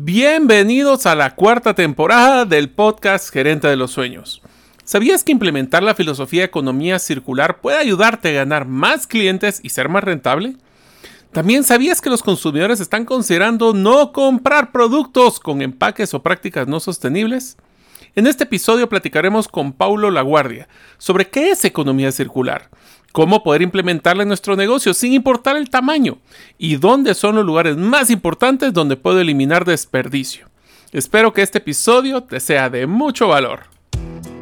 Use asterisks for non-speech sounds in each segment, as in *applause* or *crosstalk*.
Bienvenidos a la cuarta temporada del podcast Gerente de los Sueños. ¿Sabías que implementar la filosofía de economía circular puede ayudarte a ganar más clientes y ser más rentable? ¿También sabías que los consumidores están considerando no comprar productos con empaques o prácticas no sostenibles? En este episodio platicaremos con Paulo Laguardia sobre qué es economía circular, cómo poder implementarla en nuestro negocio sin importar el tamaño y dónde son los lugares más importantes donde puedo eliminar desperdicio. Espero que este episodio te sea de mucho valor.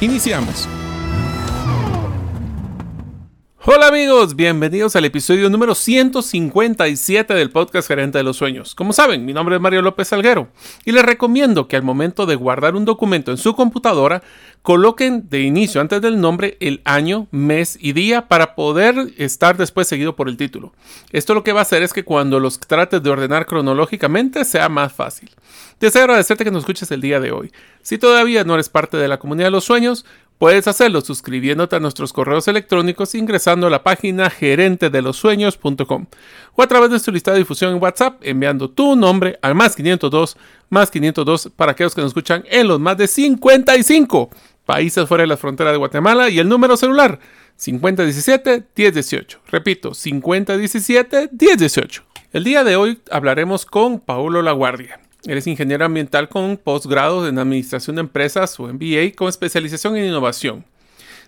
Iniciamos. Hola amigos, bienvenidos al episodio número 157 del podcast Gerente de los Sueños. Como saben, mi nombre es Mario López Salguero y les recomiendo que al momento de guardar un documento en su computadora, coloquen de inicio antes del nombre el año, mes y día para poder estar después seguido por el título. Esto lo que va a hacer es que cuando los trates de ordenar cronológicamente sea más fácil. Deseo agradecerte que nos escuches el día de hoy. Si todavía no eres parte de la comunidad de los sueños, Puedes hacerlo suscribiéndote a nuestros correos electrónicos ingresando a la página gerentedelosueños.com o a través de su lista de difusión en WhatsApp enviando tu nombre al más 502 más 502 para aquellos que nos escuchan en los más de 55 países fuera de la frontera de Guatemala y el número celular 5017-1018. Repito, 5017-1018. El día de hoy hablaremos con Paulo Laguardia. Eres ingeniero ambiental con posgrado en administración de empresas o MBA con especialización en innovación.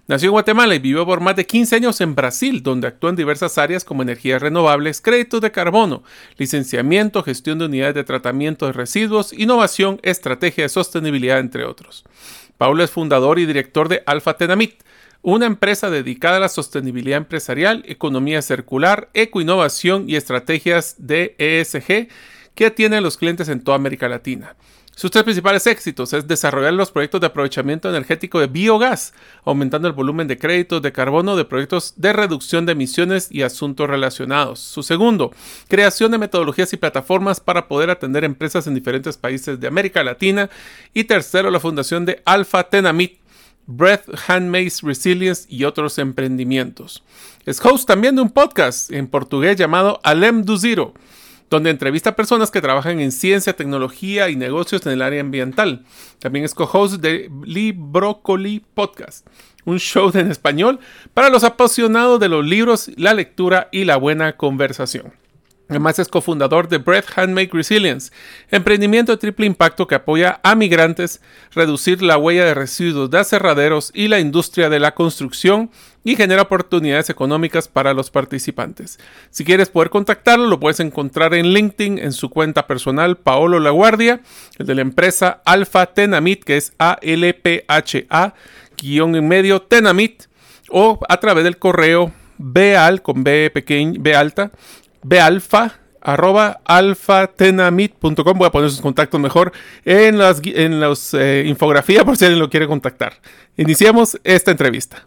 Nació en Guatemala y vivió por más de 15 años en Brasil, donde actuó en diversas áreas como energías renovables, créditos de carbono, licenciamiento, gestión de unidades de tratamiento de residuos, innovación, estrategia de sostenibilidad, entre otros. Paulo es fundador y director de Alfa Tenamit, una empresa dedicada a la sostenibilidad empresarial, economía circular, ecoinnovación y estrategias de ESG que tienen los clientes en toda América Latina. Sus tres principales éxitos es desarrollar los proyectos de aprovechamiento energético de biogás, aumentando el volumen de créditos de carbono de proyectos de reducción de emisiones y asuntos relacionados. Su segundo, creación de metodologías y plataformas para poder atender empresas en diferentes países de América Latina. Y tercero, la fundación de Alpha Tenamit, Breath Handmade Resilience y otros emprendimientos. Es host también de un podcast en portugués llamado Alem do Zero donde entrevista a personas que trabajan en ciencia, tecnología y negocios en el área ambiental. También es co-host de Librocoli Podcast, un show en español para los apasionados de los libros, la lectura y la buena conversación. Además es cofundador de Breath Handmade Resilience, emprendimiento de triple impacto que apoya a migrantes, reducir la huella de residuos de aserraderos y la industria de la construcción y genera oportunidades económicas para los participantes. Si quieres poder contactarlo, lo puedes encontrar en LinkedIn en su cuenta personal Paolo Laguardia, el de la empresa Alpha Tenamit, que es A-L-P-H-A, guion en medio Tenamit, o a través del correo beal con B pequeña, B alta, bealfa arroba alfatenamit.com voy a poner sus contactos mejor en las en los eh, infografías *laughs* por si alguien lo quiere contactar iniciamos esta entrevista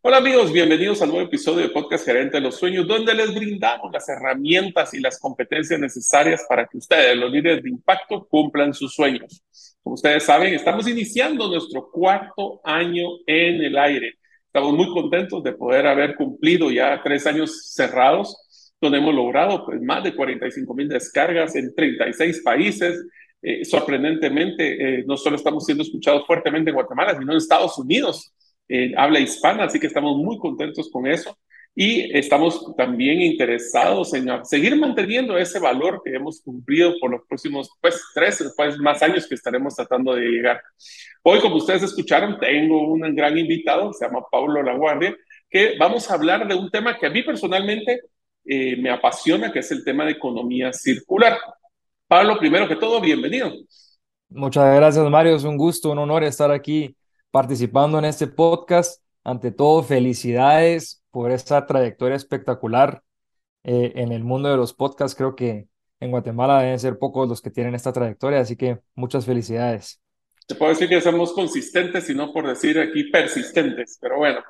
Hola amigos, bienvenidos al nuevo episodio de Podcast Gerente de los Sueños, donde les brindamos las herramientas y las competencias necesarias para que ustedes, los líderes de impacto, cumplan sus sueños. Como ustedes saben, estamos iniciando nuestro cuarto año en el aire. Estamos muy contentos de poder haber cumplido ya tres años cerrados, donde hemos logrado pues, más de 45 mil descargas en 36 países. Eh, sorprendentemente, eh, no solo estamos siendo escuchados fuertemente en Guatemala, sino en Estados Unidos, habla hispana, así que estamos muy contentos con eso y estamos también interesados en seguir manteniendo ese valor que hemos cumplido por los próximos pues, tres pues, más años que estaremos tratando de llegar. Hoy, como ustedes escucharon, tengo un gran invitado, se llama Paulo Laguardia, que vamos a hablar de un tema que a mí personalmente eh, me apasiona, que es el tema de economía circular. Pablo, primero que todo, bienvenido. Muchas gracias, Mario. Es un gusto, un honor estar aquí participando en este podcast. Ante todo, felicidades por esa trayectoria espectacular eh, en el mundo de los podcasts. Creo que en Guatemala deben ser pocos los que tienen esta trayectoria, así que muchas felicidades. Te puedo decir que somos consistentes y no por decir aquí persistentes, pero bueno.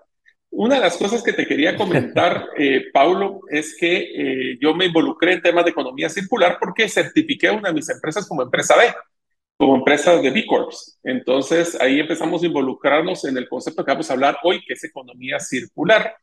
Una de las cosas que te quería comentar, *laughs* eh, Paulo, es que eh, yo me involucré en temas de economía circular porque certifiqué una de mis empresas como empresa B como empresas de B Corps. Entonces ahí empezamos a involucrarnos en el concepto que vamos a hablar hoy, que es economía circular.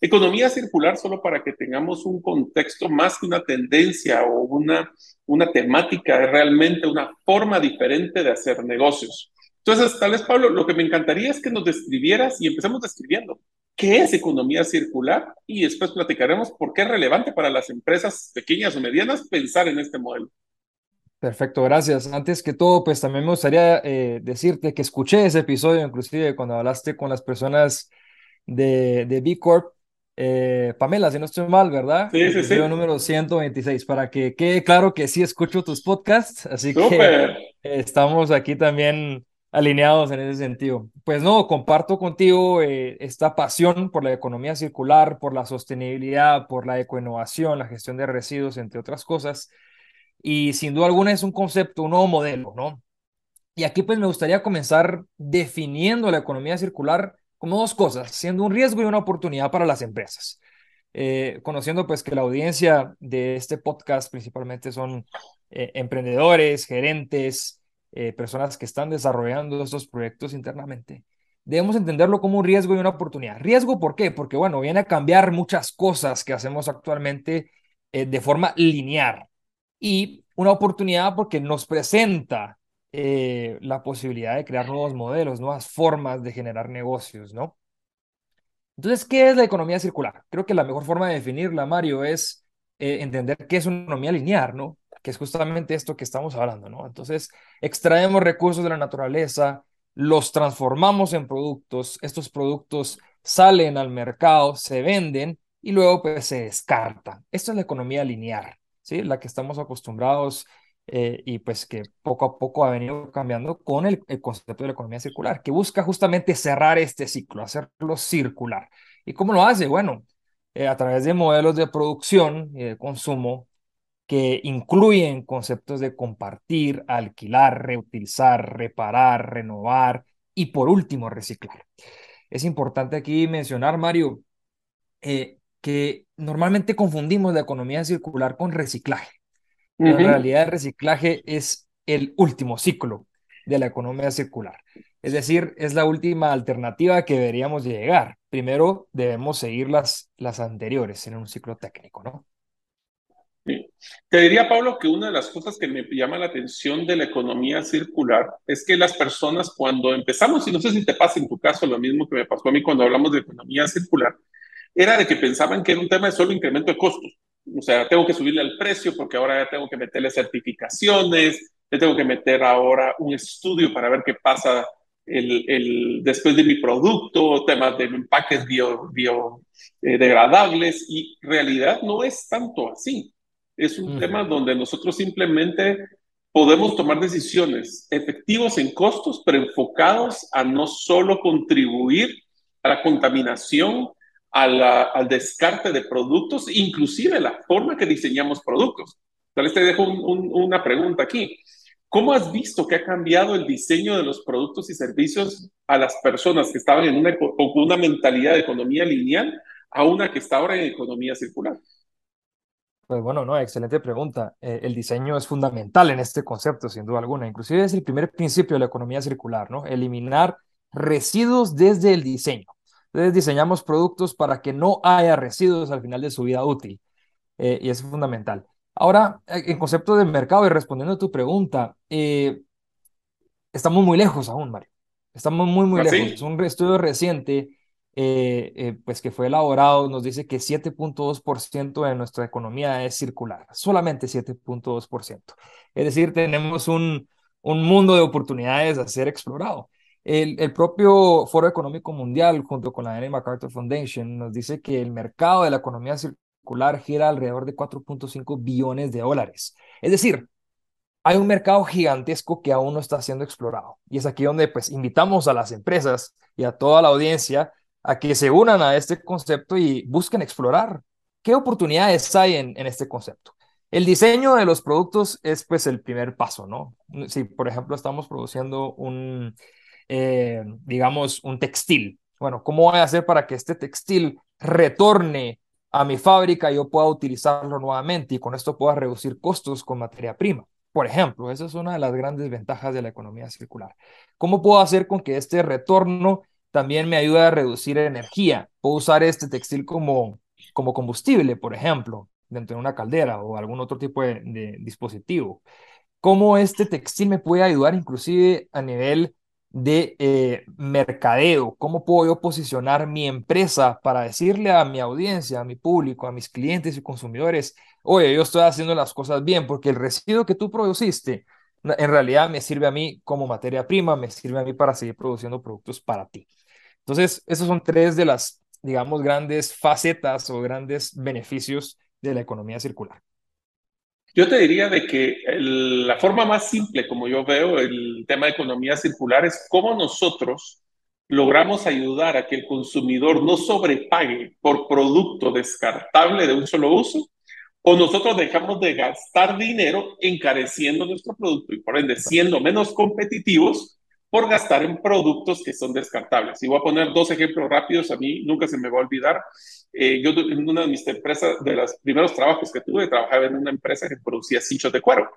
Economía circular, solo para que tengamos un contexto más que una tendencia o una, una temática, es realmente una forma diferente de hacer negocios. Entonces, tal vez, Pablo, lo que me encantaría es que nos describieras y empecemos describiendo qué es economía circular y después platicaremos por qué es relevante para las empresas pequeñas o medianas pensar en este modelo. Perfecto, gracias. Antes que todo, pues también me gustaría eh, decirte que escuché ese episodio, inclusive cuando hablaste con las personas de, de B Corp. Eh, Pamela, si no estoy mal, ¿verdad? Sí, sí, sí. número 126, para que quede claro que sí escucho tus podcasts, así que estamos aquí también alineados en ese sentido. Pues no, comparto contigo eh, esta pasión por la economía circular, por la sostenibilidad, por la ecoinnovación, la gestión de residuos, entre otras cosas y sin duda alguna es un concepto, un nuevo modelo, ¿no? Y aquí pues me gustaría comenzar definiendo la economía circular como dos cosas, siendo un riesgo y una oportunidad para las empresas. Eh, conociendo pues que la audiencia de este podcast principalmente son eh, emprendedores, gerentes, eh, personas que están desarrollando estos proyectos internamente, debemos entenderlo como un riesgo y una oportunidad. ¿Riesgo por qué? Porque bueno, viene a cambiar muchas cosas que hacemos actualmente de forma lineal y una oportunidad porque nos presenta eh, la posibilidad de crear nuevos modelos, nuevas formas de generar negocios, ¿no? Entonces, ¿qué es la economía circular? Creo que la mejor forma de definirla, Mario, es eh, entender qué es una economía lineal, ¿no? Que es justamente esto que estamos hablando, ¿no? Entonces, extraemos recursos de la naturaleza, los transformamos en productos, estos productos salen al mercado, se venden y luego pues se descartan. Esto es la economía lineal. ¿sí? La que estamos acostumbrados eh, y pues que poco a poco ha venido cambiando con el, concepto de la economía circular, que busca justamente cerrar este ciclo, hacerlo circular. ¿Y cómo lo hace? Bueno, eh, a través de modelos de producción y de consumo que incluyen conceptos de compartir, alquilar, reutilizar, reparar, renovar y por último reciclar. Es importante aquí mencionar, Mario, eh, que normalmente confundimos la economía circular con reciclaje. En realidad el reciclaje es el último ciclo de la economía circular. Es decir, es la última alternativa que deberíamos llegar. Primero debemos seguir las, las anteriores en un ciclo técnico, ¿no? Te diría, Pablo, que una de las cosas que me llama la atención de la economía circular es que las personas cuando empezamos, y no sé si te pasa en tu caso lo mismo que me pasó a mí cuando hablamos de economía circular, era de que pensaban que era un tema de solo incremento de costos. O sea, tengo que subirle al precio porque ahora ya tengo que meterle certificaciones, le tengo que meter ahora un estudio para ver qué pasa el, el, después de mi producto, temas de empaques biodegradables, bio, eh, y realidad no es tanto así. Es un tema donde nosotros simplemente podemos tomar decisiones efectivos en costos, pero enfocados a no solo contribuir a la contaminación, al descarte de productos, inclusive la forma que diseñamos productos. Tal vez te dejo una pregunta aquí. ¿Cómo has visto que ha cambiado el diseño de los productos y servicios a las personas que estaban en una, con una mentalidad de economía lineal a una que está ahora en economía circular? Pues bueno, no, excelente pregunta. Eh, el diseño es fundamental en este concepto, sin duda alguna. Inclusive es el primer principio de la economía circular, ¿no? Eliminar residuos desde el diseño. Entonces diseñamos productos para que no haya residuos al final de su vida útil. Eh, y es fundamental. Ahora, eh, en concepto de mercado y respondiendo a tu pregunta, eh, estamos muy lejos aún, Mario. Estamos muy, muy ¿Ah, lejos. Un estudio reciente, pues que fue elaborado, nos dice que 7.2% de nuestra economía es circular, solamente 7.2%. Es decir, tenemos un, un mundo de oportunidades a ser explorado. El, el, propio Foro Económico Mundial, junto con la N. MacArthur Foundation, nos dice que el mercado de la economía circular gira alrededor de 4.5 billones de dólares. Es decir, hay un mercado gigantesco que aún no está siendo explorado. Y es aquí donde pues invitamos a las empresas y a toda la audiencia a que se unan a este concepto y busquen explorar qué oportunidades hay en, este concepto. El diseño de los productos es pues el primer paso, ¿no? Si por ejemplo estamos produciendo un, eh, digamos, un textil, bueno, ¿cómo voy a hacer para que este textil retorne a mi fábrica y yo pueda utilizarlo nuevamente y con esto pueda reducir costos con materia prima? Por ejemplo, esa es una de las grandes ventajas de la economía circular. ¿Cómo puedo hacer con que este retorno también me ayude a reducir energía? Puedo usar este textil como, como combustible, por ejemplo dentro de una caldera o algún otro tipo de, dispositivo. ¿Cómo este textil me puede ayudar inclusive a nivel de eh, mercadeo? ¿Cómo puedo posicionar mi empresa para decirle a mi audiencia, a mi público, a mis clientes y consumidores, oye, yo estoy haciendo las cosas bien porque el residuo que tú produciste en realidad me sirve a mí como materia prima, me sirve a mí para seguir produciendo productos para ti. Entonces, esos son tres de las, digamos, grandes facetas o grandes beneficios de la economía circular? Yo te diría de que la forma más simple, como yo veo el tema de economía circular, es cómo nosotros logramos ayudar a que el consumidor no sobrepague por producto descartable de un solo uso, o nosotros dejamos de gastar dinero encareciendo nuestro producto y por ende siendo menos competitivos por gastar en productos que son descartables. Y voy a poner dos ejemplos rápidos, a mí nunca se me va a olvidar. Eh, yo en una de mis empresas, de los primeros trabajos que tuve, trabajaba en una empresa que producía cinchos de cuero.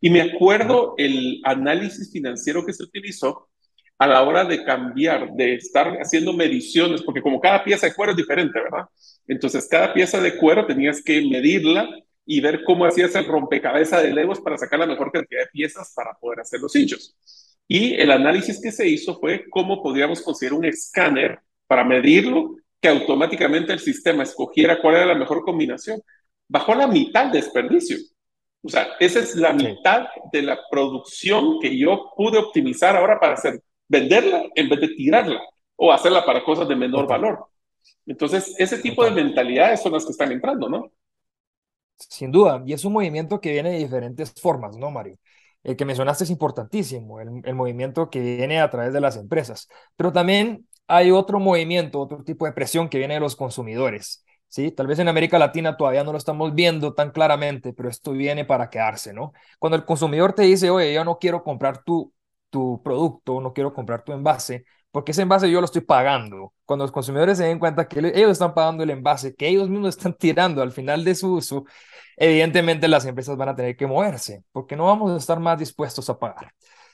Y me acuerdo el análisis financiero que se utilizó a la hora de cambiar, de estar haciendo mediciones, porque como cada pieza de cuero es diferente, ¿verdad? Entonces, cada pieza de cuero tenías que medirla y ver cómo hacías el rompecabezas de legos para sacar la mejor cantidad de piezas para poder hacer los cinchos. Y el análisis que se hizo fue cómo podríamos conseguir un escáner para medirlo, que automáticamente el sistema escogiera cuál era la mejor combinación. Bajó la mitad de desperdicio. O sea, esa es la mitad de la producción que yo pude optimizar ahora para hacer, venderla en vez de tirarla o hacerla para cosas de menor valor. Entonces, ese tipo de mentalidades son las que están entrando, ¿no? Sin duda, y es un movimiento que viene de diferentes formas, ¿no, Mario? El que mencionaste es importantísimo, el, movimiento que viene a través de las empresas, pero también hay otro movimiento, otro tipo de presión que viene de los consumidores. ¿sí? Tal vez en América Latina todavía no lo estamos viendo tan claramente, pero esto viene para quedarse, ¿no? Cuando el consumidor te dice, oye, yo no quiero comprar tu, tu producto, no quiero comprar tu envase, porque ese envase yo lo estoy pagando. Cuando los consumidores se den cuenta que ellos están pagando el envase, que ellos mismos *laughs* están tirando al final de su uso, evidentemente las empresas van a tener que moverse, porque no vamos a estar más dispuestos a pagar.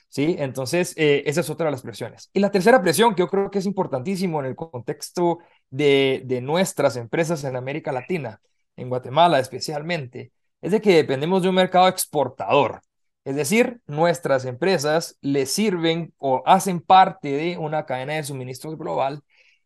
¿Sí? Entonces, eh, esa es otra de las presiones. Y la tercera presión, que yo creo que es importantísimo en el contexto de, de nuestras empresas en América Latina, en Guatemala especialmente, es de que dependemos de un mercado exportador. Es decir, nuestras empresas le sirven o hacen parte de una cadena de suministro global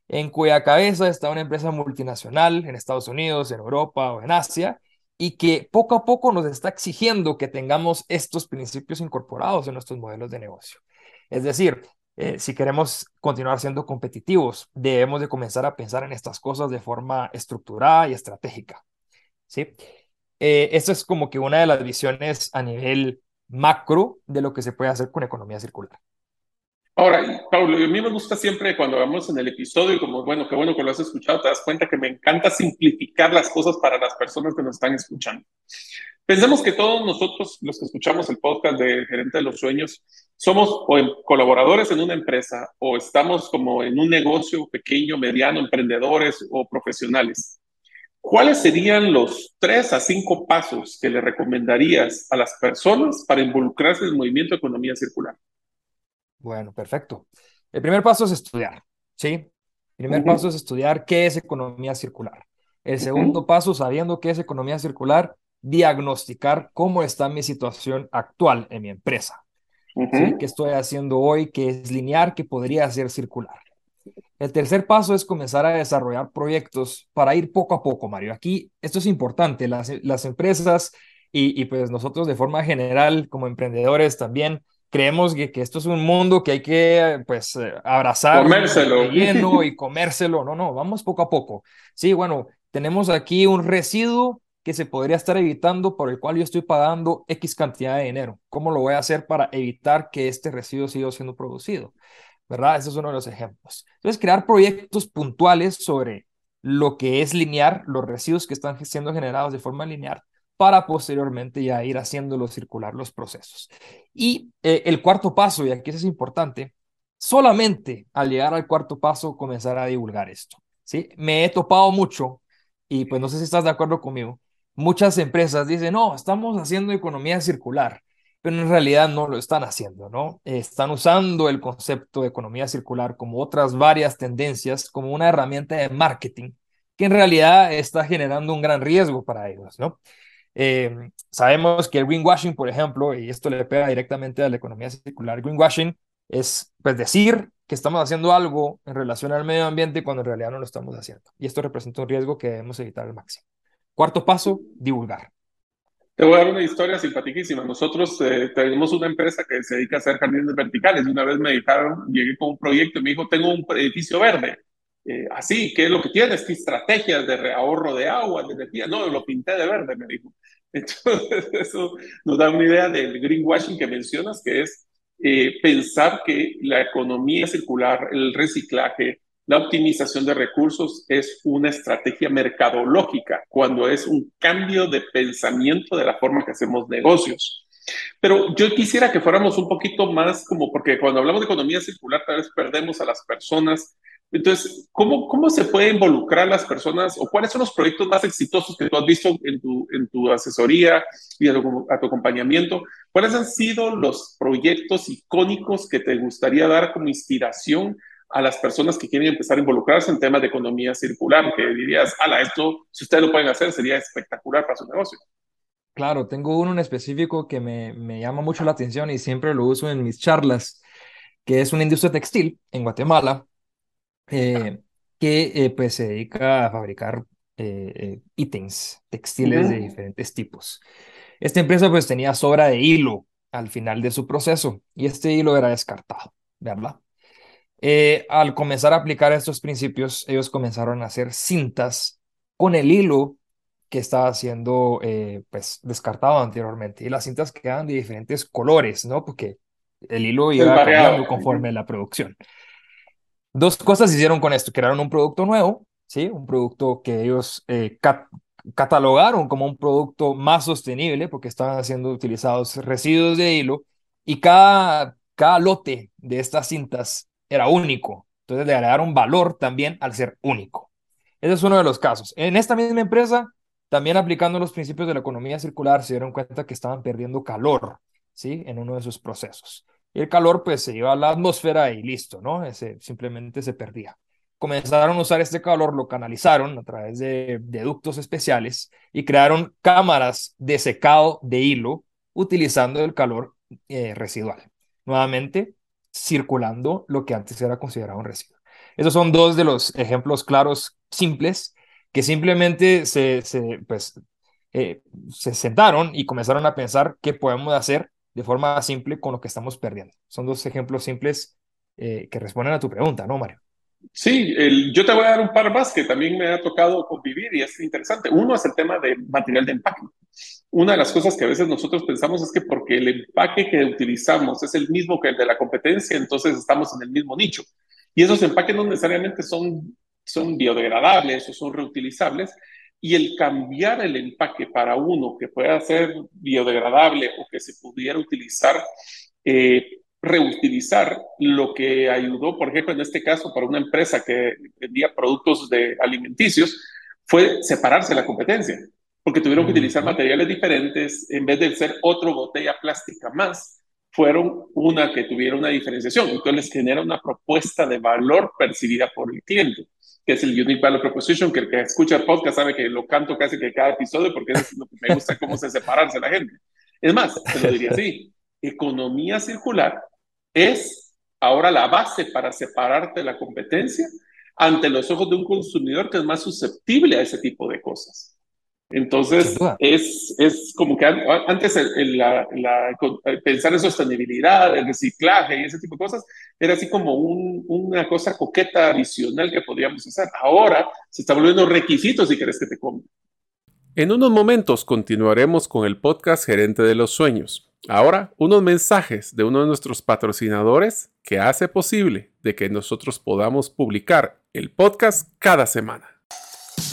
en cuya cabeza está una empresa multinacional en Estados Unidos, en Europa o en Asia, y que poco a poco nos está exigiendo que tengamos estos principios incorporados en nuestros modelos de negocio. Es decir, eh, si queremos continuar siendo competitivos, debemos de comenzar a pensar en estas cosas de forma estructurada y estratégica. ¿sí? Eh, esto es como que una de las visiones a nivel macro de lo que se puede hacer con economía circular. Ahora, Pablo, a mí me gusta siempre cuando vamos en el episodio, como bueno, qué bueno que lo has escuchado, te das cuenta que me encanta simplificar las cosas para las personas que nos están escuchando. Pensemos que todos nosotros, los que escuchamos el podcast de Gerente de los Sueños, somos o colaboradores en una empresa o estamos como en un negocio pequeño, mediano, emprendedores o profesionales. ¿Cuáles serían los tres a cinco pasos que le recomendarías a las personas para involucrarse en el movimiento de economía circular? Bueno, perfecto. El primer paso es estudiar, ¿sí? primer paso es estudiar qué es economía circular. El segundo paso, sabiendo qué es economía circular, diagnosticar cómo está mi situación actual en mi empresa. ¿Qué estoy haciendo hoy que es lineal, que podría ser circular? El tercer paso es comenzar a desarrollar proyectos para ir poco a poco, Mario. Aquí esto es importante. Las, las empresas y, y, pues nosotros de forma general como emprendedores también creemos que, que esto es un mundo que hay que pues abrazar comérselo. lleno y comérselo. No, no, vamos poco a poco. Sí, bueno, tenemos aquí un residuo que se podría estar evitando por el cual yo estoy pagando X cantidad de dinero. ¿Cómo lo voy a hacer para evitar que este residuo siga siendo producido? ¿Verdad? Ese es uno de los ejemplos. Entonces, crear proyectos puntuales sobre lo que es lineal, los residuos que están siendo generados de forma lineal, para posteriormente ya ir haciéndolo circular los procesos. Y eh, el cuarto paso, y aquí es importante, solamente al llegar al cuarto paso comenzar a divulgar esto. ¿sí? Me he topado mucho y pues no sé si estás de acuerdo conmigo, muchas empresas dicen, no, estamos haciendo economía circular, pero en realidad no lo están haciendo, ¿no? Están usando el concepto de economía circular como otras varias tendencias, como una herramienta de marketing, que en realidad está generando un gran riesgo para ellos, ¿no? Eh, sabemos que el greenwashing, por ejemplo, y esto le pega directamente a la economía circular, greenwashing es pues decir que estamos haciendo algo en relación al medio ambiente cuando en realidad no lo estamos haciendo. Y esto representa un riesgo que debemos evitar al máximo. Cuarto paso, divulgar. Te voy a dar una historia simpaticísima. Nosotros eh, tenemos una empresa que se dedica a hacer jardines verticales. Una vez me dijeron, llegué con un proyecto y me dijo, tengo un edificio verde. Eh, así, ¿qué es lo que tienes? ¿Qué estrategias de ahorro de agua, de energía? No, lo pinté de verde, me dijo. *laughs* Entonces, eso nos da una idea del greenwashing que mencionas, que es eh, pensar que la economía circular, el reciclaje, la optimización de recursos es una estrategia mercadológica, cuando es un cambio de pensamiento de la forma que hacemos negocios. Pero yo quisiera que fuéramos un poquito más como, porque cuando hablamos de economía circular, tal vez perdemos a las personas entonces, ¿cómo, ¿cómo se puede involucrar las personas o cuáles son los proyectos más exitosos que tú has visto en tu, en tu asesoría y a tu, acompañamiento? ¿Cuáles han sido los proyectos icónicos que te gustaría dar como inspiración a las personas que quieren empezar a involucrarse en temas de economía circular? Que dirías, ala, esto, si ustedes lo pueden hacer, sería espectacular para su negocio. Claro, tengo uno en específico que me, me llama mucho la atención y siempre lo uso en mis charlas, que es una industria textil en Guatemala eh, que eh, pues se dedica a fabricar eh, ítems textiles de diferentes tipos. Esta empresa pues tenía sobra de hilo al final de su proceso y este hilo era descartado, ¿verdad? Al comenzar a aplicar estos principios, ellos comenzaron a hacer cintas con el hilo que estaba siendo pues descartado anteriormente y las cintas quedaban de diferentes colores, ¿no? Porque el hilo iba cambiando conforme la producción. Dos cosas hicieron con esto, crearon un producto nuevo, ¿sí? Un producto que ellos eh, catalogaron como un producto más sostenible porque estaban siendo utilizados residuos de hilo y cada, cada lote de estas cintas era único. Entonces le agregaron valor también al ser único. Ese es uno de los casos. En esta misma empresa, también aplicando los principios de la economía circular, se dieron cuenta que estaban perdiendo calor, ¿sí? En uno de sus procesos. El calor pues se iba a la atmósfera y listo, ¿no? Ese, simplemente se perdía. Comenzaron a usar este calor, lo canalizaron a través de, ductos especiales y crearon cámaras de secado de hilo utilizando el calor eh, residual. Nuevamente, circulando lo que antes era considerado un residuo. Esos son dos de los ejemplos claros, simples, que simplemente se, se, pues, eh, se sentaron y comenzaron a pensar qué podemos hacer de forma simple con lo que estamos perdiendo. Son dos ejemplos simples eh, que responden a tu pregunta, ¿no, Mario? Sí, yo te voy a dar un par más que también me ha tocado convivir y es interesante. Uno es el tema de material de empaque. Una de las cosas que a veces nosotros pensamos es que porque el empaque que utilizamos es el mismo que el de la competencia, entonces estamos en el mismo nicho. Y esos empaques no necesariamente son, son biodegradables o son reutilizables, y el cambiar el empaque para uno que pueda ser biodegradable o que se pudiera utilizar, eh, reutilizar lo que ayudó, por ejemplo, en este caso, para una empresa que vendía productos de alimenticios, fue separarse la competencia, porque tuvieron que utilizar materiales diferentes, en vez de ser otra botella plástica más, fueron una que tuviera una diferenciación. Entonces les genera una propuesta de valor percibida por el cliente, que es el Unique Value Proposition, que el que escucha el podcast sabe que lo canto casi que cada episodio porque es lo que me gusta cómo se separarse la gente. Es más, te lo diría así, economía circular es ahora la base para separarte de la competencia ante los ojos de un consumidor que es más susceptible a ese tipo de cosas. Entonces, es, es como que antes la, pensar en sostenibilidad, el reciclaje y ese tipo de cosas, era así como una cosa coqueta adicional que podríamos hacer. Ahora se está volviendo requisito si quieres que te compre. En unos momentos continuaremos con el podcast Gerente de los Sueños. Ahora, unos mensajes de uno de nuestros patrocinadores que hace posible de que nosotros podamos publicar el podcast cada semana.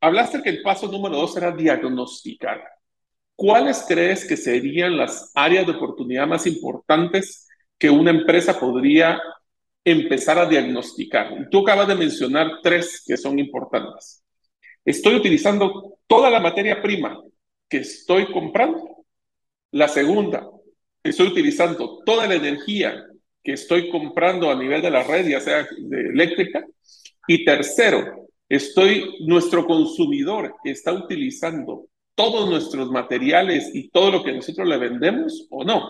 Hablaste que el paso número dos era diagnosticar. ¿Cuáles crees que serían las áreas de oportunidad más importantes que una empresa podría empezar a diagnosticar? Tú acabas de mencionar tres que son importantes. Estoy utilizando toda la materia prima que estoy comprando. La segunda, estoy utilizando toda la energía que estoy comprando a nivel de la red, ya sea eléctrica. Y tercero, Estoy, nuestro consumidor está utilizando todos nuestros materiales y todo lo que nosotros le vendemos o no.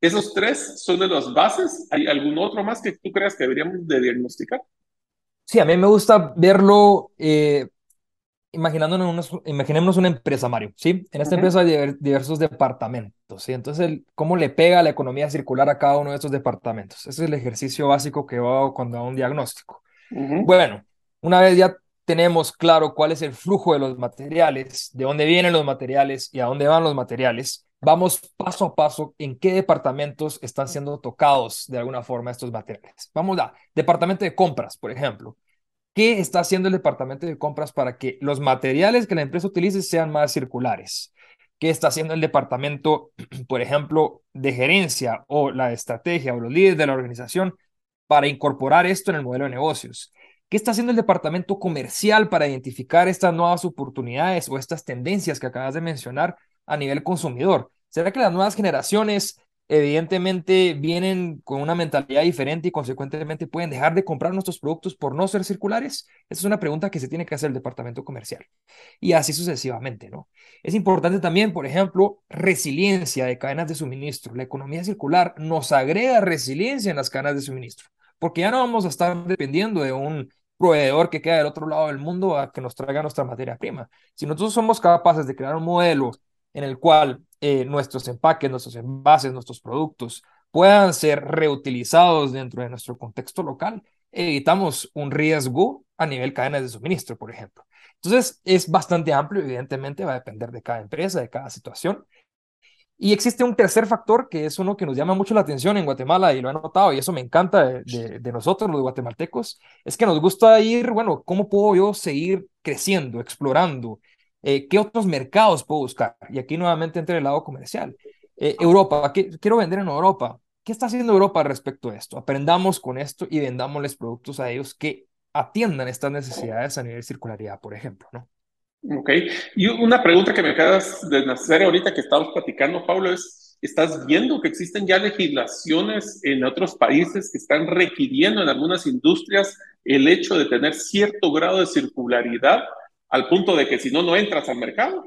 Esos tres son de las bases. ¿Hay algún otro más que tú creas que deberíamos de diagnosticar? Sí, a mí me gusta verlo eh, imaginándonos, imaginémonos una empresa, Mario, ¿sí? En esta empresa hay diversos departamentos, ¿sí? Entonces, ¿cómo le pega la economía circular a cada uno de estos departamentos? Ese es el ejercicio básico que hago cuando hago un diagnóstico. Bueno, una vez ya tenemos claro cuál es el flujo de los materiales, de dónde vienen los materiales y a dónde van los materiales, vamos paso a paso en qué departamentos están siendo tocados de alguna forma estos materiales. Vamos a departamento de compras, por ejemplo. ¿Qué está haciendo el departamento de compras para que los materiales que la empresa utilice sean más circulares? ¿Qué está haciendo el departamento, *clears throat* por ejemplo, de gerencia o la estrategia o los líderes de la organización para incorporar esto en el modelo de negocios? ¿Qué está haciendo el departamento comercial para identificar estas nuevas oportunidades o estas tendencias que acabas de mencionar a nivel consumidor? ¿Será que las nuevas generaciones evidentemente vienen con una mentalidad diferente y consecuentemente pueden dejar de comprar nuestros productos por no ser circulares? Esa es una pregunta que se tiene que hacer el departamento comercial. Y así sucesivamente, ¿no? Es importante también, por ejemplo, resiliencia de cadenas de suministro. La economía circular nos agrega resiliencia en las cadenas de suministro, porque ya no vamos a estar dependiendo de un proveedor que queda del otro lado del mundo a que nos traiga nuestra materia prima. Si nosotros somos capaces de crear un modelo en el cual eh, nuestros empaques, nuestros envases, nuestros productos puedan ser reutilizados dentro de nuestro contexto local, evitamos un riesgo a nivel cadenas de suministro, por ejemplo. Entonces, es bastante amplio, evidentemente va a depender de cada empresa, de cada situación, y existe un tercer factor que es uno que nos llama mucho la atención en Guatemala y lo he notado y eso me encanta de, nosotros, los guatemaltecos, es que nos gusta ir, bueno, ¿cómo puedo yo seguir creciendo, explorando? Eh, ¿Qué otros mercados puedo buscar? Y aquí nuevamente entre el lado comercial. Eh, Europa, ¿qué, quiero vender en Europa. ¿Qué está haciendo Europa respecto a esto? Aprendamos con esto y vendámosles productos a ellos que atiendan estas necesidades a nivel circularidad, por ejemplo, ¿no? Ok. Y una pregunta que me acabas de hacer ahorita que estamos platicando, Pablo, es, ¿estás viendo que existen ya legislaciones en otros países que están requiriendo en algunas industrias el hecho de tener cierto grado de circularidad al punto de que si no, no entras al mercado?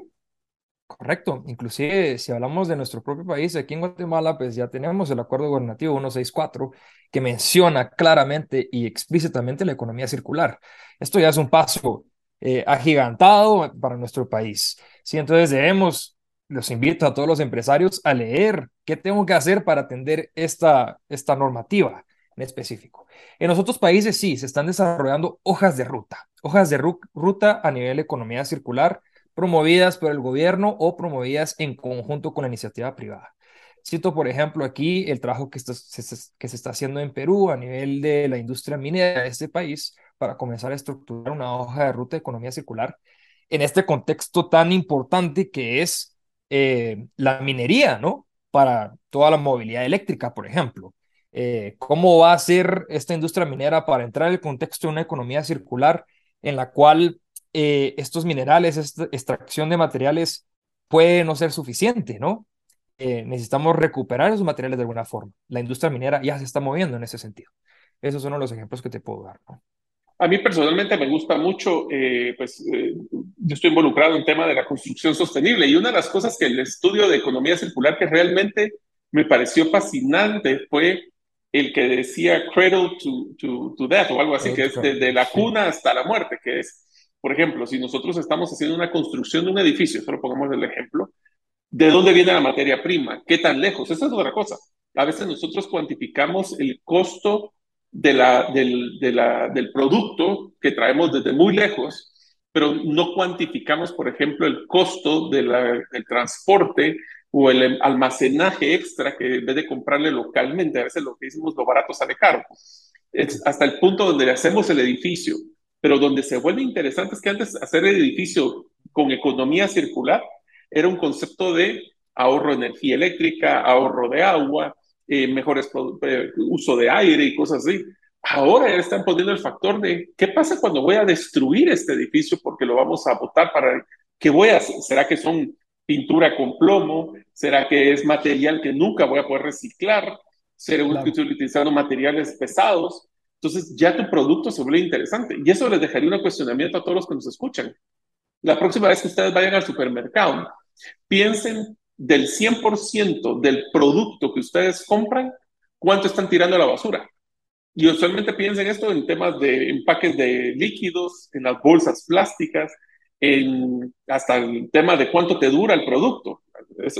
Correcto. Inclusive, si hablamos de nuestro propio país, aquí en Guatemala, pues ya tenemos el Acuerdo Gubernativo 164 que menciona claramente y explícitamente la economía circular. Esto ya es un paso eh, agigantado para nuestro país. ¿sí? Entonces debemos, los invito a todos los empresarios a leer qué tengo que hacer para atender esta, esta normativa en específico. En los otros países sí, se están desarrollando hojas de ruta, hojas de ruta a nivel de economía circular promovidas por el gobierno o promovidas en conjunto con la iniciativa privada. Cito, por ejemplo, aquí el trabajo que, se, que se está haciendo en Perú a nivel de la industria minera de este país para comenzar a estructurar una hoja de ruta de economía circular en este contexto tan importante que es eh, la minería, ¿no? Para toda la movilidad eléctrica, por ejemplo. Eh, ¿Cómo va a ser esta industria minera para entrar en el contexto de una economía circular en la cual eh, estos minerales, esta extracción de materiales puede no ser suficiente, ¿no? Eh, necesitamos recuperar esos materiales de alguna forma. La industria minera ya se está moviendo en ese sentido. Esos son los ejemplos que te puedo dar. A mí personalmente me gusta mucho, eh, pues eh, yo estoy involucrado en el tema de la construcción sostenible y una de las cosas que el estudio de economía circular que realmente me pareció fascinante fue el que decía cradle to, to, to death o algo así, que es de, la cuna hasta la muerte, que es, por ejemplo, si nosotros estamos haciendo una construcción de un edificio, solo pongamos el ejemplo, ¿De dónde viene la materia prima? ¿Qué tan lejos? Esa es otra cosa. A veces nosotros cuantificamos el costo de la, del, producto que traemos desde muy lejos, pero no cuantificamos, por ejemplo, el costo de la, del transporte o el almacenaje extra que en vez de comprarle localmente, a veces lo que decimos lo barato sale caro. Es hasta el punto donde hacemos el edificio, pero donde se vuelve interesante es que antes hacer el edificio con economía circular era un concepto de ahorro de energía eléctrica, ahorro de agua, eh, mejores eh, uso de aire y cosas así. Ahora ya están poniendo el factor de qué pasa cuando voy a destruir este edificio porque lo vamos a botar para qué voy a hacer. ¿Será que son pintura con plomo? ¿Será que es material que nunca voy a poder reciclar? ¿Será claro. utilizando materiales pesados? Entonces ya tu producto se vuelve interesante. Y eso les dejaría un cuestionamiento a todos los que nos escuchan la próxima vez que ustedes vayan al supermercado, piensen del 100% del producto que ustedes compran, cuánto están tirando a la basura. Y usualmente piensen esto en temas de empaques de líquidos, en las bolsas plásticas, en hasta el tema de cuánto te dura el producto.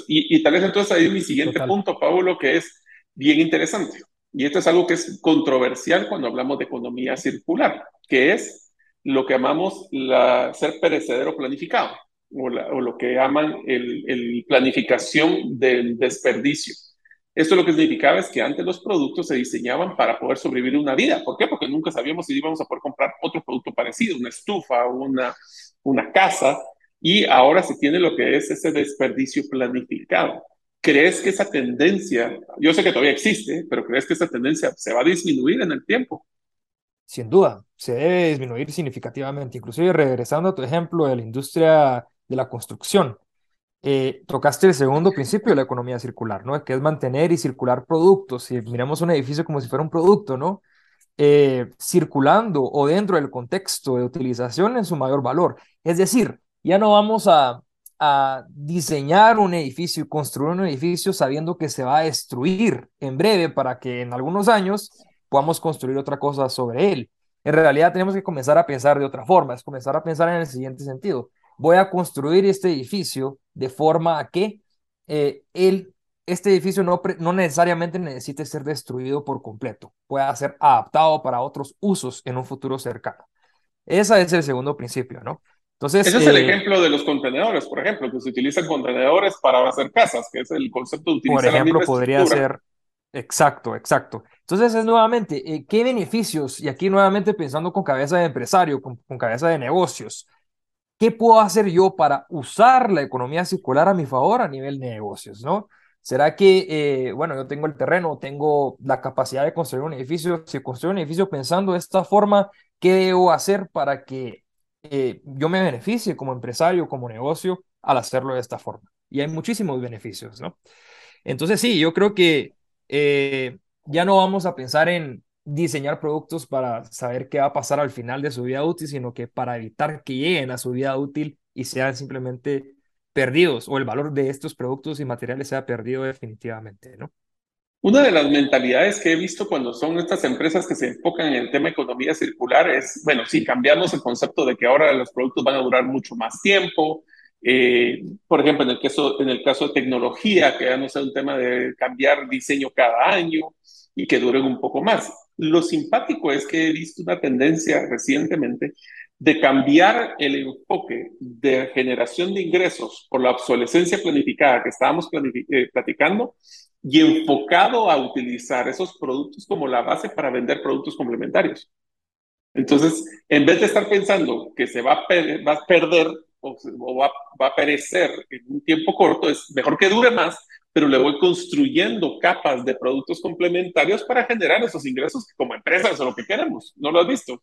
y, tal vez entonces ahí mi siguiente punto, Pablo, que es bien interesante. Y esto es algo que es controversial cuando hablamos de economía circular, que es lo que llamamos la, ser perecedero planificado, o, lo que llaman el, planificación del desperdicio. Esto lo que significaba es que antes los productos se diseñaban para poder sobrevivir una vida. ¿Por qué? Porque nunca sabíamos si íbamos a poder comprar otro producto parecido, una estufa, una, una casa, y ahora se tiene lo que es ese desperdicio planificado. ¿Crees que esa tendencia, yo sé que todavía existe, pero crees que esa tendencia se va a disminuir en el tiempo? sin duda, se debe disminuir significativamente. Inclusive regresando a tu ejemplo de la industria de la construcción, eh, tocaste el segundo principio de la economía circular, ¿no? Que es mantener y circular productos. Si miramos un edificio como si fuera un producto, ¿no? Eh, circulando o dentro del contexto de utilización en su mayor valor. Es decir, ya no vamos a, a diseñar un edificio y construir un edificio sabiendo que se va a destruir en breve para que en algunos años podamos construir otra cosa sobre él. En realidad tenemos que comenzar a pensar de otra forma, es comenzar a pensar en el siguiente sentido. Voy a construir este edificio de forma a que eh, este edificio no, no necesariamente necesite ser destruido por completo, pueda ser adaptado para otros usos en un futuro cercano. Ese es el segundo principio, ¿no? Entonces, Ese es el eh, ejemplo de los contenedores, por ejemplo, que se utilizan contenedores para hacer casas, que es el concepto de utilizar Por ejemplo, podría ser, exacto, exacto. Entonces es nuevamente, eh, ¿qué beneficios? Y aquí nuevamente pensando con cabeza de empresario, con, cabeza de negocios, ¿qué puedo hacer yo para usar la economía circular a mi favor a nivel de negocios? ¿no? ¿Será que, eh, bueno, yo tengo el terreno, tengo la capacidad de construir un edificio? Si construyo un edificio pensando de esta forma, ¿qué debo hacer para que eh, yo me beneficie como empresario, como negocio, al hacerlo de esta forma? Y hay muchísimos beneficios, ¿no? Entonces sí, yo creo que ya no vamos a pensar en diseñar productos para saber qué va a pasar al final de su vida útil, sino que para evitar que lleguen a su vida útil y sean simplemente perdidos o el valor de estos productos y materiales sea perdido definitivamente, ¿no? Una de las mentalidades que he visto cuando son estas empresas que se enfocan en el tema economía circular es, bueno, sí, cambiamos el concepto de que ahora los productos van a durar mucho más tiempo. Eh, por ejemplo, en el, caso, en el caso de tecnología, que ya no sea un tema de cambiar diseño cada año y que duren un poco más. Lo simpático es que he visto una tendencia recientemente de cambiar el enfoque de generación de ingresos por la obsolescencia planificada que estábamos eh, platicando, y enfocado a utilizar esos productos como la base para vender productos complementarios. Entonces, en vez de estar pensando que se va a, perder o, va, a perecer en un tiempo corto, es mejor que dure más, pero le voy construyendo capas de productos complementarios para generar esos ingresos como empresas o lo que queremos. ¿No lo has visto?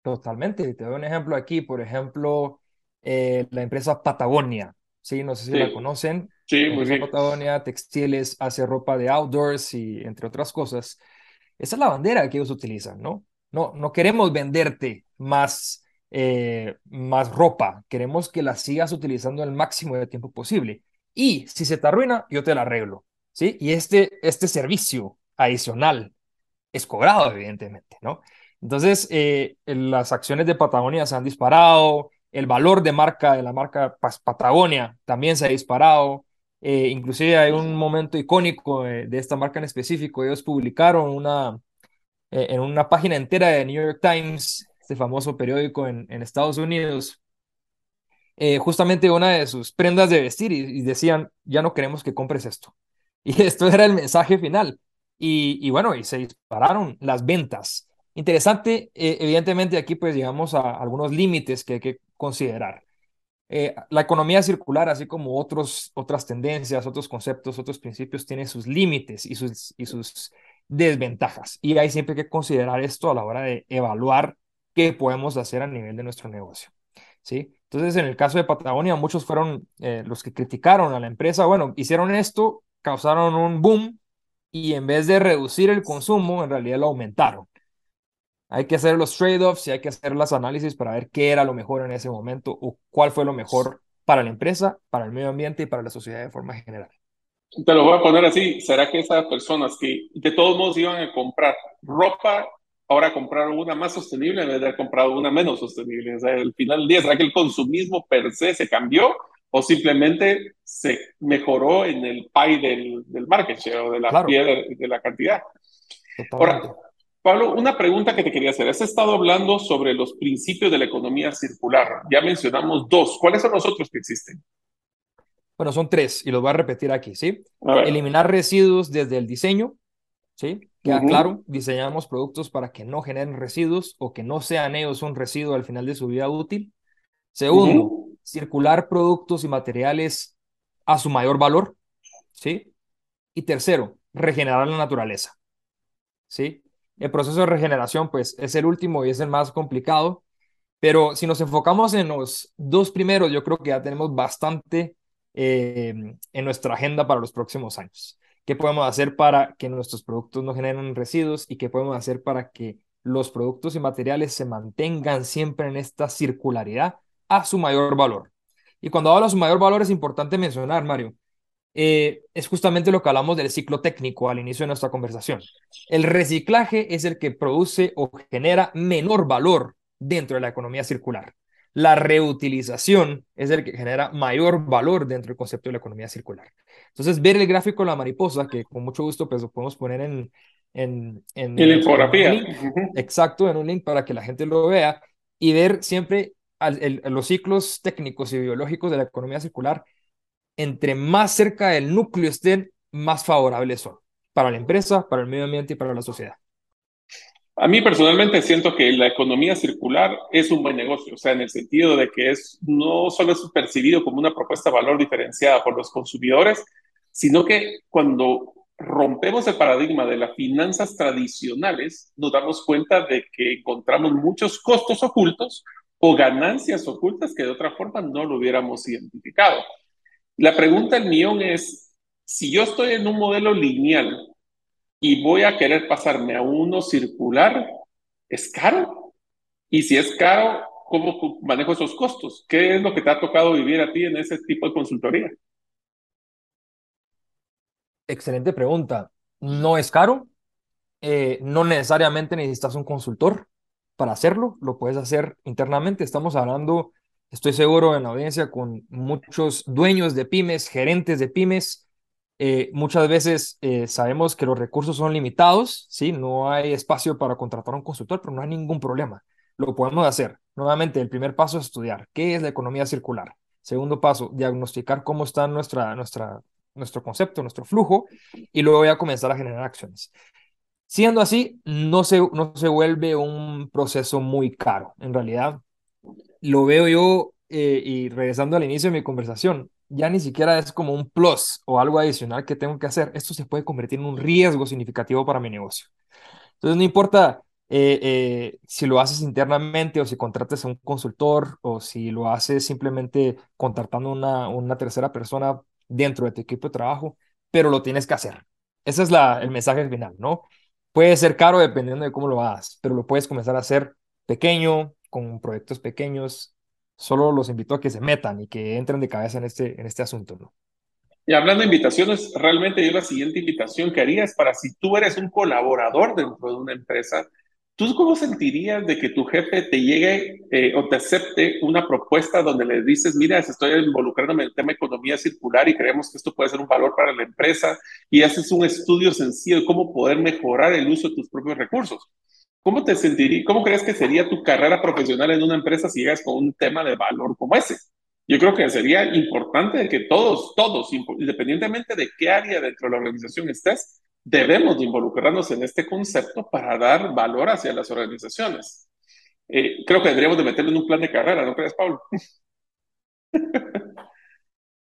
Totalmente. Te doy un ejemplo aquí. Por ejemplo, eh, la empresa Patagonia. Sí, no sé si la conocen. Sí, muy bien. Patagonia Textiles hace ropa de outdoors y entre otras cosas. Esa es la bandera que ellos utilizan, ¿no? No, no queremos venderte más, eh, más ropa, queremos que la sigas utilizando el máximo de tiempo posible. Y si se te arruina, yo te la arreglo, ¿sí? Y este, este servicio adicional es cobrado, evidentemente, ¿no? Entonces, eh, las acciones de Patagonia se han disparado, el valor de marca de la marca Patagonia también se ha disparado. Eh, inclusive hay un momento icónico de esta marca en específico. Ellos publicaron una, eh, en una página entera de New York Times, este famoso periódico en, en Estados Unidos, eh, justamente una de sus prendas de vestir y, decían, ya no queremos que compres esto. *laughs* Y esto era el mensaje final. Y, y bueno, y se dispararon las ventas. Interesante, eh, evidentemente aquí pues llegamos a algunos límites que hay que considerar. la economía circular, así como otros, otras tendencias, otros conceptos, otros principios, tiene sus límites y sus, y sus desventajas. Y hay siempre que considerar esto a la hora de evaluar qué podemos hacer a nivel de nuestro negocio. ¿sí? Entonces, en el caso de Patagonia, muchos fueron eh, los que criticaron a la empresa. Bueno, hicieron esto, causaron un boom y en vez de reducir el consumo, en realidad lo aumentaron. Hay que hacer los trade-offs y hay que hacer los análisis para ver qué era lo mejor en ese momento o cuál fue lo mejor para la empresa, para el medio ambiente y para la sociedad de forma general. Te lo voy a poner así, ¿será que esas personas que de todos modos iban a comprar ropa, ahora compraron una más sostenible en vez de haber comprado una menos sostenible? O sea, al final del día, ¿será que el consumismo per se se cambió o simplemente se mejoró en el pie del, del market share o de la, de, la cantidad? Ahora, Pablo, una pregunta que te quería hacer. Has estado hablando sobre los principios de la economía circular. Ya mencionamos dos. ¿Cuáles son los otros que existen? Bueno, son tres y los voy a repetir aquí, ¿sí? Eliminar residuos desde el diseño, ¿sí? Queda claro, diseñamos productos para que no generen residuos o que no sean ellos un residuo al final de su vida útil. Segundo, circular productos y materiales a su mayor valor, ¿sí? Y tercero, regenerar la naturaleza, ¿sí? El proceso de regeneración, pues, es el último y es el más complicado, pero si nos enfocamos en los dos primeros, yo creo que ya tenemos bastante eh, en nuestra agenda para los próximos años. ¿Qué podemos hacer para que nuestros productos no generen residuos y qué podemos hacer para que los productos y materiales se mantengan siempre en esta circularidad a su mayor valor? Y cuando hablo de su mayor valor es importante mencionar, Mario, eh, es justamente lo que hablamos del ciclo técnico al inicio de nuestra conversación. El reciclaje es el que produce o genera menor valor dentro de la economía circular. La reutilización es el que genera mayor valor dentro del concepto de la economía circular. Entonces, ver el gráfico de la mariposa, que con mucho gusto pues, lo podemos poner en... En, en, la infografía. exacto, en un link para que la gente lo vea y ver siempre los ciclos técnicos y biológicos de la economía circular, entre más cerca del núcleo estén, más favorables son para la empresa, para el medio ambiente y para la sociedad. A mí personalmente siento que la economía circular es un buen negocio, o sea, en el sentido de que es, no solo es percibido como una propuesta de valor diferenciada por los consumidores, sino que cuando rompemos el paradigma de las finanzas tradicionales, nos damos cuenta de que encontramos muchos costos ocultos o ganancias ocultas que de otra forma no lo hubiéramos identificado. La pregunta del millón es, si yo estoy en un modelo lineal y voy a querer pasarme a uno circular, es caro. Y si es caro, ¿cómo manejo esos costos? ¿Qué es lo que te ha tocado vivir a ti en ese tipo de consultoría? Excelente pregunta. No es caro. Eh, no necesariamente necesitas un consultor para hacerlo. Lo puedes hacer internamente. Estamos hablando, estoy seguro en la audiencia, con muchos dueños de pymes, gerentes de pymes, eh, muchas veces eh, sabemos que los recursos son limitados, ¿sí? No hay espacio para contratar a un consultor, pero no hay ningún problema. Lo podemos hacer. Nuevamente, el primer paso es estudiar qué es la economía circular. Segundo paso, diagnosticar cómo está nuestra, nuestra, nuestro concepto, nuestro flujo, y luego voy a comenzar a generar acciones. Siendo así, no se, no se vuelve un proceso muy caro. En realidad, lo veo yo, eh, y regresando al inicio de mi conversación, ya ni siquiera es como un plus o algo adicional que tengo que hacer. Esto se puede convertir en un riesgo significativo para mi negocio. Entonces, no importa eh, eh, si lo haces internamente o si contratas a un consultor o si lo haces simplemente contratando una, una tercera persona dentro de tu equipo de trabajo, pero lo tienes que hacer. Ese es la, el mensaje final, ¿no? Puede ser caro dependiendo de cómo lo hagas, pero lo puedes comenzar a hacer pequeño, con proyectos pequeños. Solo los invito a que se metan y que entren de cabeza en este, en este asunto, ¿no? Y hablando de invitaciones, realmente yo la siguiente invitación que haría es para si tú eres un colaborador dentro de una empresa, ¿Tú cómo sentirías de que tu jefe te llegue eh, o te acepte una propuesta donde le dices, mira, estoy involucrándome en el tema economía circular y creemos que esto puede ser un valor para la empresa y haces un estudio sencillo de cómo poder mejorar el uso de tus propios recursos? ¿Cómo te sentirías, cómo crees que sería tu carrera profesional en una empresa si llegas con un tema de valor como ese? Yo creo que sería importante que todos, todos, independientemente de qué área dentro de la organización estés, debemos de involucrarnos en este concepto para dar valor hacia las organizaciones. Eh, creo que deberíamos de meterlo en un plan de carrera, ¿no crees, Pablo? *laughs*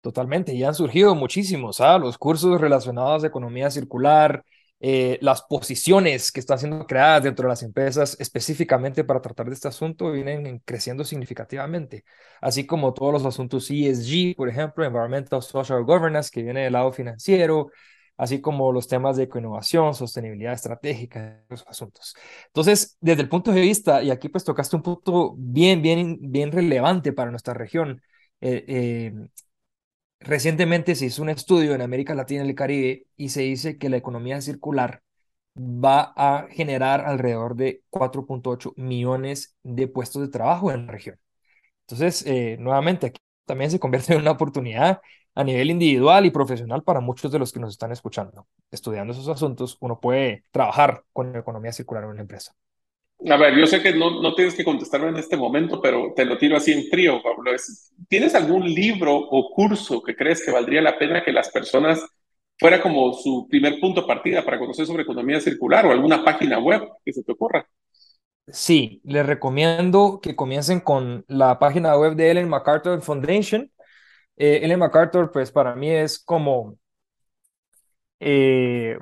Totalmente, y han surgido muchísimos, ¿ah? los cursos relacionados a economía circular, eh, las posiciones que están siendo creadas dentro de las empresas específicamente para tratar de este asunto vienen creciendo significativamente, así como todos los asuntos ESG, por ejemplo, Environmental Social Governance, que viene del lado financiero, así como los temas de innovación, sostenibilidad estratégica, esos asuntos. Entonces, desde el punto de vista, y aquí pues tocaste un punto bien, bien, bien relevante para nuestra región, eh, eh, recientemente se hizo un estudio en América Latina y el Caribe y se dice que la economía circular va a generar alrededor de 4.8 millones de puestos de trabajo en la región. Entonces, eh, nuevamente, aquí también se convierte en una oportunidad a nivel individual y profesional para muchos de los que nos están escuchando. Estudiando esos asuntos, uno puede trabajar con economía circular en una empresa. A ver, yo sé que no, no tienes que contestarme en este momento, pero te lo tiro así en frío, Pablo. ¿Tienes algún libro o curso que crees que valdría la pena que las personas fuera como su primer punto de partida para conocer sobre economía circular o alguna página web que se te ocurra? Sí, les recomiendo que comiencen con la página web de Ellen MacArthur Foundation, eh, Ellen MacArthur, pues para mí es como, eh,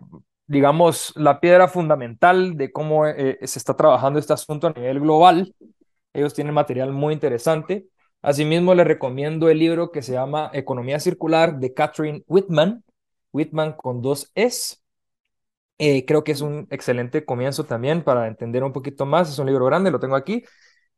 digamos, la piedra fundamental de cómo eh, se está trabajando este asunto a nivel global. Ellos tienen material muy interesante. Asimismo, les recomiendo el libro que se llama Economía Circular de Catherine Whitman, Whitman con dos S. creo que es un excelente comienzo también para entender un poquito más. Es un libro grande, lo tengo aquí.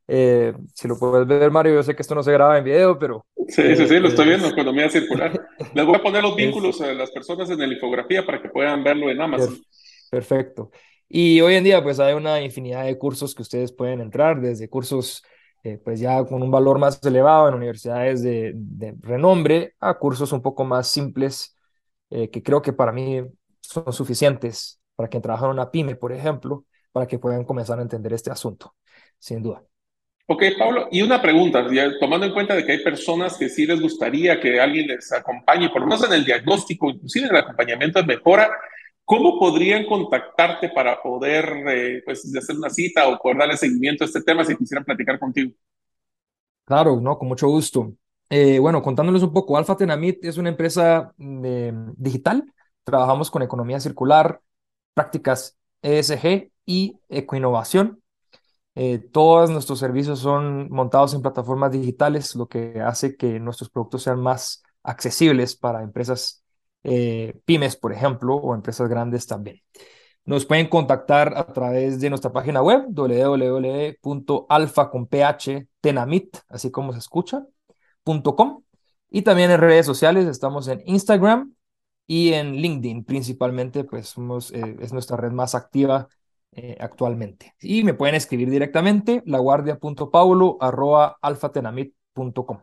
Eh, si lo puedes ver, Mario, yo sé que esto no se graba en video, pero... Sí, sí, sí, lo estoy viendo, economía circular. *laughs* Les voy a poner los vínculos a las personas en la infografía para que puedan verlo en Amazon. Perfecto. Y hoy en día, pues hay una infinidad de cursos que ustedes pueden entrar, desde cursos, eh, pues ya con un valor más elevado en universidades de, de renombre, a cursos un poco más simples, eh, que creo que para mí son suficientes para quien trabaja en una pyme, por ejemplo, para que puedan comenzar a entender este asunto, sin duda. Ok, Pablo, y una pregunta, tomando en cuenta de que hay personas que sí les gustaría que alguien les acompañe, por lo menos en el diagnóstico, inclusive en el acompañamiento de mejora, ¿cómo podrían contactarte para poder eh, pues, hacer una cita o darle seguimiento a este tema si quisieran platicar contigo? Claro, no, con mucho gusto. Eh, bueno, contándoles un poco, Alfa Tenamit es una empresa eh, digital. Trabajamos con economía circular, prácticas ESG y ecoinnovación. Eh, todos nuestros servicios son montados en plataformas digitales, lo que hace que nuestros productos sean más accesibles para empresas eh, pymes, por ejemplo, o empresas grandes también. Nos pueden contactar a través de nuestra página web www.alfa.tenamit, así como se escucha, .com. Y también en redes sociales estamos en Instagram y en LinkedIn principalmente, pues somos, eh, es nuestra red más activa eh, actualmente. Y me pueden escribir directamente laguardia.paulo.alfatenamit.com.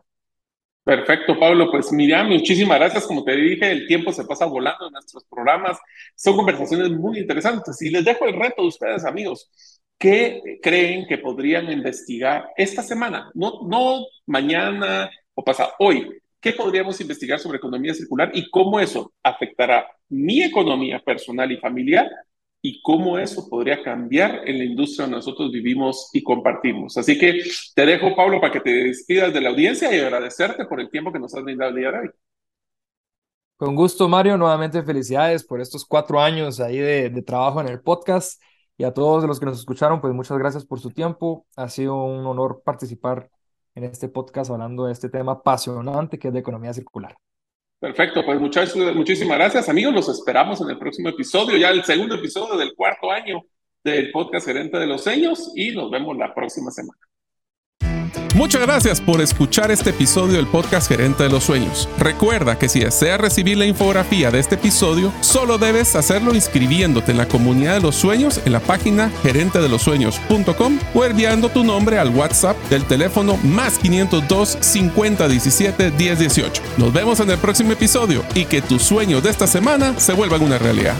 Perfecto, Pablo. Pues Miriam, muchísimas gracias. Como te dije, el tiempo se pasa volando en nuestros programas. Son conversaciones muy interesantes. Y les dejo el reto a ustedes, amigos. ¿Qué creen que podrían investigar esta semana? No, no mañana o pasado, hoy. qué podríamos investigar sobre economía circular y cómo eso afectará mi economía personal y familiar y cómo eso podría cambiar en la industria donde nosotros vivimos y compartimos. Así que te dejo, Pablo, para que te despidas de la audiencia y agradecerte por el tiempo que nos has brindado el día de hoy. Con gusto, Mario. Nuevamente felicidades por estos cuatro años ahí de, trabajo en el podcast. Y a todos los que nos escucharon, pues muchas gracias por su tiempo. Ha sido un honor participar en este podcast hablando de este tema apasionante que es de economía circular. Perfecto, pues muchas, muchísimas gracias amigos, los esperamos en el próximo episodio, ya el segundo episodio del cuarto año del podcast Gerente de los Sueños y nos vemos la próxima semana. Muchas gracias por escuchar este episodio del podcast Gerente de los Sueños. Recuerda que si deseas recibir la infografía de este episodio, solo debes hacerlo inscribiéndote en la comunidad de los sueños en la página gerentedelosueños.com o enviando tu nombre al WhatsApp del teléfono más 502 50 17 10 18. Nos vemos en el próximo episodio y que tus sueños de esta semana se vuelvan una realidad.